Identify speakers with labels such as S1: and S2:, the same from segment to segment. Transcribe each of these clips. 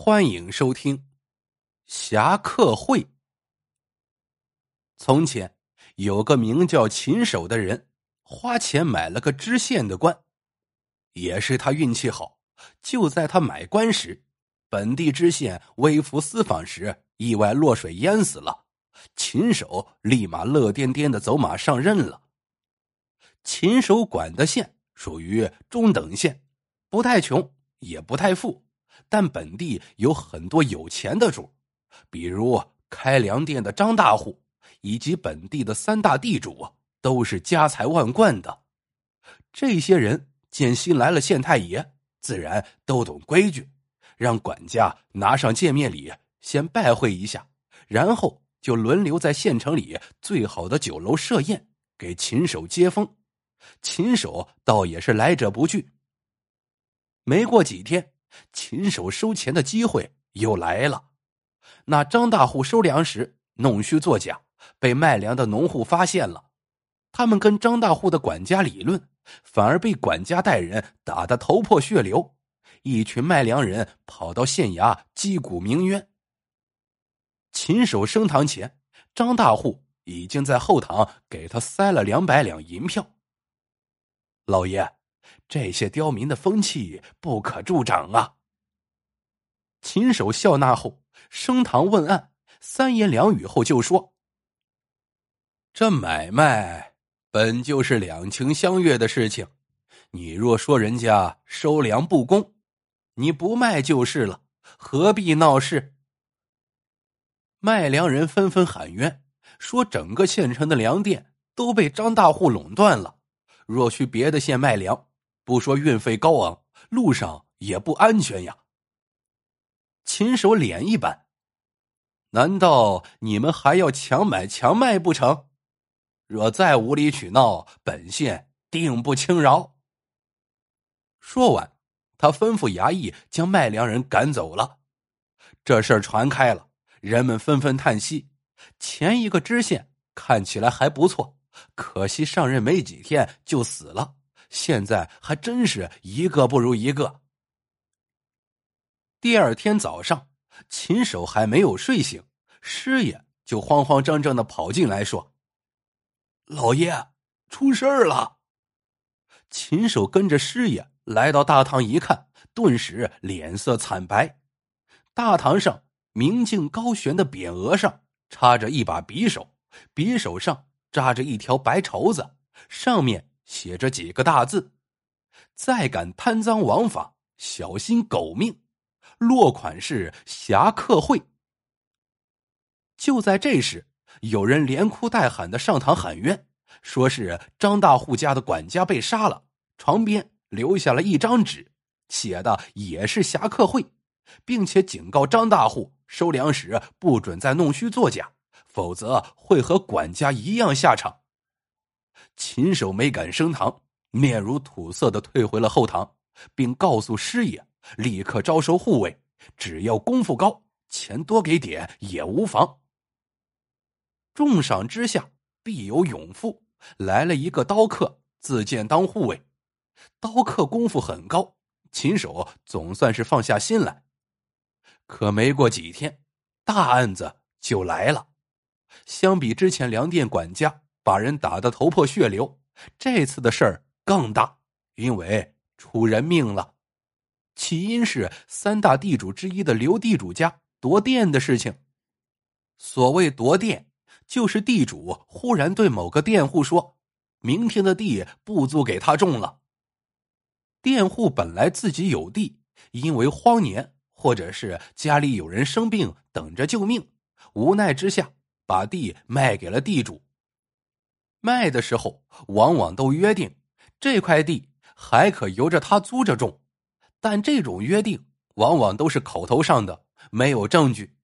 S1: 欢迎收听《侠客会》。从前有个名叫秦守的人，花钱买了个知县的官，也是他运气好。就在他买官时，本地知县微服私访时意外落水淹死了。秦守立马乐颠颠的走马上任了。秦守管的县属于中等县，不太穷，也不太富，但本地有很多有钱的主，比如开粮店的张大户，以及本地的三大地主，都是家财万贯的。这些人见新来了县太爷，自然都懂规矩，让管家拿上见面礼，先拜会一下，然后。就轮流在县城里最好的酒楼设宴，给秦守接风。秦守倒也是来者不拒。没过几天，秦手收钱的机会又来了。那张大户收粮时弄虚作假，被卖粮的农户发现了。他们跟张大户的管家理论，反而被管家带人打得头破血流。一群卖粮人跑到县衙击鼓鸣冤。秦守升堂前，张大户已经在后堂给他塞了两百两银票。老爷，这些刁民的风气不可助长啊！秦守笑纳后升堂问案，三言两语后就说：“这买卖本就是两情相悦的事情，你若说人家收粮不公，你不卖就是了，何必闹事？”卖粮人纷纷喊冤，说整个县城的粮店都被张大户垄断了。若去别的县卖粮，不说运费高昂，路上也不安全呀。秦守脸一板：“难道你们还要强买强卖不成？若再无理取闹，本县定不轻饶。”说完，他吩咐衙役将卖粮人赶走了。这事儿传开了。人们纷纷叹息：前一个知县看起来还不错，可惜上任没几天就死了。现在还真是一个不如一个。第二天早上，秦守还没有睡醒，师爷就慌慌张张的跑进来，说：“老爷，出事儿了！”秦守跟着师爷来到大堂一看，顿时脸色惨白。大堂上。明镜高悬的匾额上插着一把匕首，匕首上扎着一条白绸子，上面写着几个大字：“再敢贪赃枉法，小心狗命。”落款是侠客会。就在这时，有人连哭带喊的上堂喊冤，说是张大户家的管家被杀了，床边留下了一张纸，写的也是侠客会。并且警告张大户收粮时不准再弄虚作假，否则会和管家一样下场。秦守没敢升堂，面如土色的退回了后堂，并告诉师爷立刻招收护卫，只要功夫高，钱多给点也无妨。重赏之下必有勇夫，来了一个刀客自荐当护卫，刀客功夫很高，秦守总算是放下心来。可没过几天，大案子就来了。相比之前粮店管家把人打得头破血流，这次的事儿更大，因为出人命了。起因是三大地主之一的刘地主家夺店的事情。所谓夺店，就是地主忽然对某个佃户说：“明天的地不租给他种了。”佃户本来自己有地，因为荒年。或者是家里有人生病，等着救命，无奈之下把地卖给了地主。卖的时候往往都约定这块地还可由着他租着种，但这种约定往往都是口头上的，没有证据。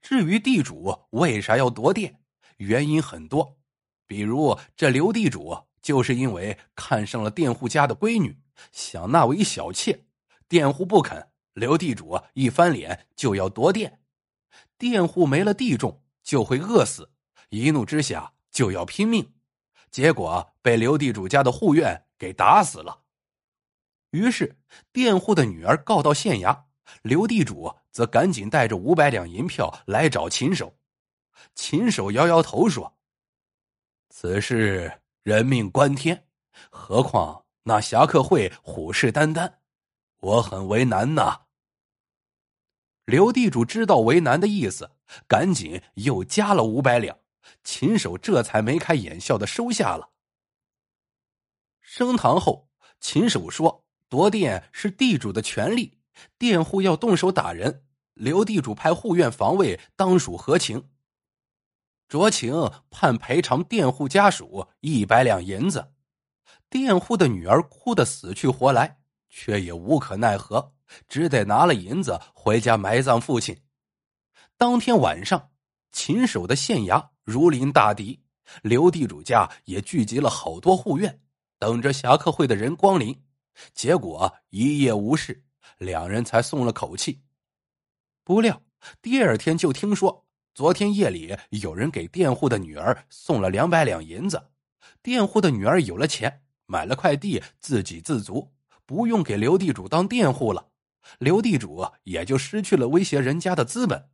S1: 至于地主为啥要夺店，原因很多，比如这刘地主就是因为看上了佃户家的闺女，想纳为小妾，佃户不肯。刘地主一翻脸就要夺店，佃户没了地种就会饿死，一怒之下就要拼命，结果被刘地主家的护院给打死了。于是佃户的女儿告到县衙，刘地主则赶紧带着五百两银票来找秦守。秦守摇摇头说：“此事人命关天，何况那侠客会虎视眈眈，我很为难呐。”刘地主知道为难的意思，赶紧又加了五百两。秦守这才眉开眼笑的收下了。升堂后，秦守说：“夺店是地主的权利，佃户要动手打人，刘地主派护院防卫，当属合情。”酌情判赔偿佃户家属一百两银子。佃户的女儿哭得死去活来，却也无可奈何，只得拿了银子回家埋葬父亲。当天晚上，秦守的县衙如临大敌，刘地主家也聚集了好多护院，等着侠客会的人光临。结果一夜无事，两人才松了口气。不料第二天就听说。昨天夜里，有人给佃户的女儿送了两百两银子，佃户的女儿有了钱，买了块地，自给自足，不用给刘地主当佃户了，刘地主也就失去了威胁人家的资本。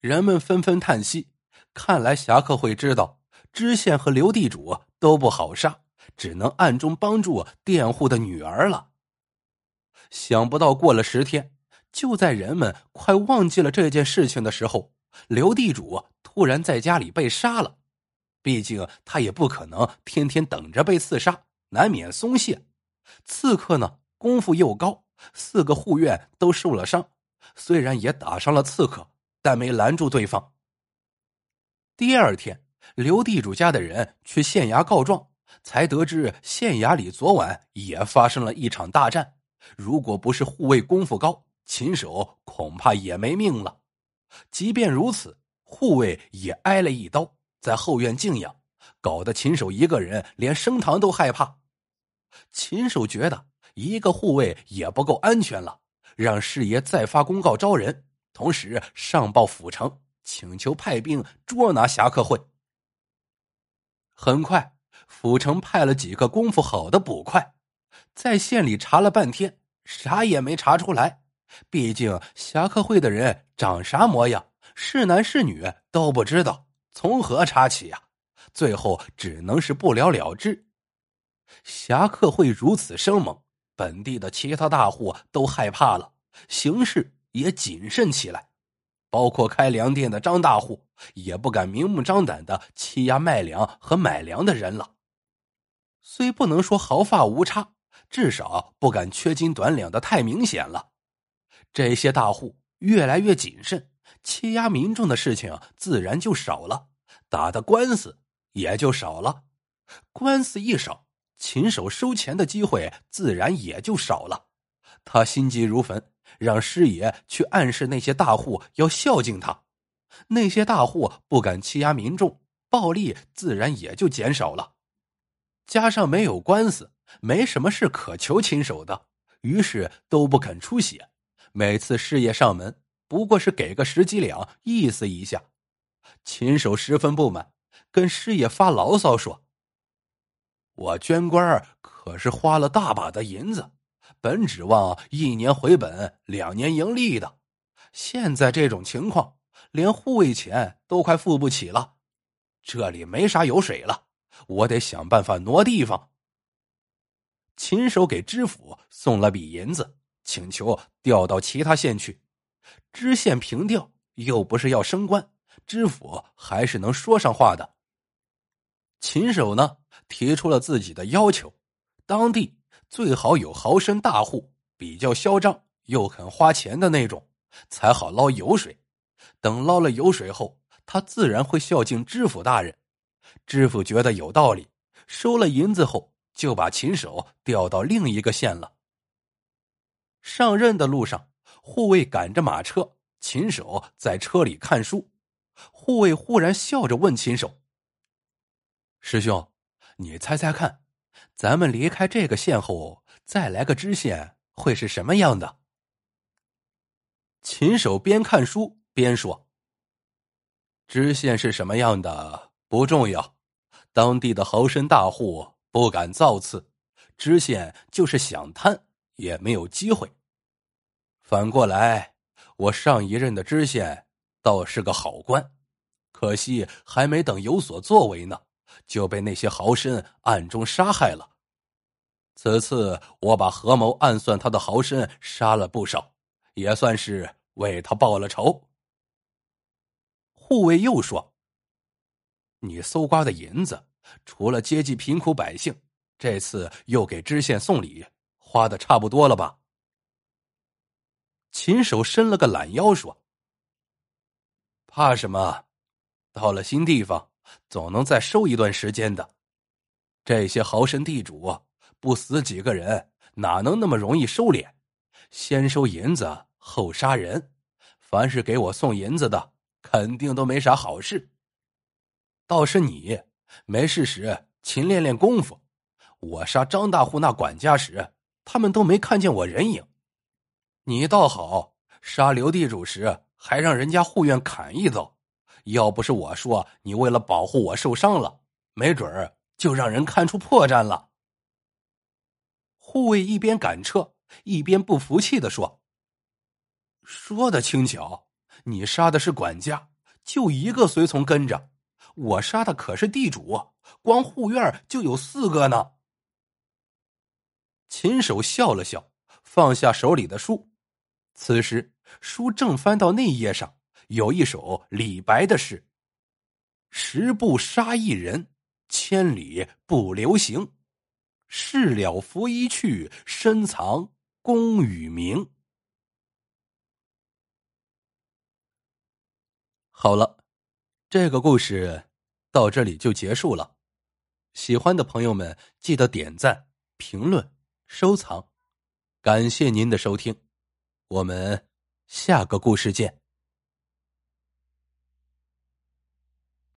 S1: 人们纷纷叹息，看来侠客会知道知县和刘地主都不好杀，只能暗中帮助佃户的女儿了。想不到过了十天，就在人们快忘记了这件事情的时候。刘地主突然在家里被杀了，毕竟他也不可能天天等着被刺杀，难免松懈。刺客呢，功夫又高，四个护院都受了伤，虽然也打伤了刺客，但没拦住对方。第二天，刘地主家的人去县衙告状，才得知县衙里昨晚也发生了一场大战。如果不是护卫功夫高，秦守恐怕也没命了。即便如此，护卫也挨了一刀，在后院静养，搞得秦守一个人连升堂都害怕。秦守觉得一个护卫也不够安全了，让师爷再发公告招人，同时上报府城，请求派兵捉拿侠客会。很快，府城派了几个功夫好的捕快，在县里查了半天，啥也没查出来。毕竟侠客会的人长啥模样，是男是女都不知道，从何查起呀？最后只能是不了了之。侠客会如此生猛，本地的其他大户都害怕了，行事也谨慎起来，包括开粮店的张大户也不敢明目张胆的欺压卖粮和买粮的人了。虽不能说毫发无差，至少不敢缺斤短两的太明显了。这些大户越来越谨慎，欺压民众的事情自然就少了，打的官司也就少了。官司一少，秦守收钱的机会自然也就少了。他心急如焚，让师爷去暗示那些大户要孝敬他。那些大户不敢欺压民众，暴力自然也就减少了。加上没有官司，没什么事可求秦守的，于是都不肯出血。每次师爷上门，不过是给个十几两，意思一下。秦守十分不满，跟师爷发牢骚说：“我捐官可是花了大把的银子，本指望一年回本，两年盈利的。现在这种情况，连护卫钱都快付不起了，这里没啥油水了，我得想办法挪地方。”秦守给知府送了笔银子。请求调到其他县去，知县平调又不是要升官，知府还是能说上话的。秦守呢提出了自己的要求，当地最好有豪绅大户，比较嚣张又肯花钱的那种，才好捞油水。等捞了油水后，他自然会孝敬知府大人。知府觉得有道理，收了银子后就把秦守调到另一个县了。上任的路上，护卫赶着马车，秦守在车里看书。护卫忽然笑着问秦守：“师兄，你猜猜看，咱们离开这个县后，再来个知县会是什么样的？”秦守边看书边说：“知县是什么样的不重要，当地的豪绅大户不敢造次，知县就是想贪。”也没有机会。反过来，我上一任的知县倒是个好官，可惜还没等有所作为呢，就被那些豪绅暗中杀害了。此次我把合谋暗算他的豪绅杀了不少，也算是为他报了仇。护卫又说：“你搜刮的银子，除了接济贫苦百姓，这次又给知县送礼，花的差不多了吧？”秦守伸了个懒腰，说：“怕什么？到了新地方，总能再收一段时间的。这些豪绅地主不死几个人，哪能那么容易收敛？先收银子后杀人，凡是给我送银子的，肯定都没啥好事。倒是你，没事时勤练练功夫。我杀张大户那管家时，他们都没看见我人影。”你倒好，杀刘地主时还让人家护院砍一刀，要不是我说你为了保护我受伤了，没准儿就让人看出破绽了。护卫一边赶车，一边不服气的说：“说的轻巧，你杀的是管家，就一个随从跟着；我杀的可是地主，光护院就有四个呢。”秦守笑了笑，放下手里的书。此时，书正翻到那页上，有一首李白的诗：“十步杀一人，千里不留行。事了拂衣去，深藏功与名。”好了，这个故事到这里就结束了。喜欢的朋友们，记得点赞、评论、收藏，感谢您的收听。我们下个故事见。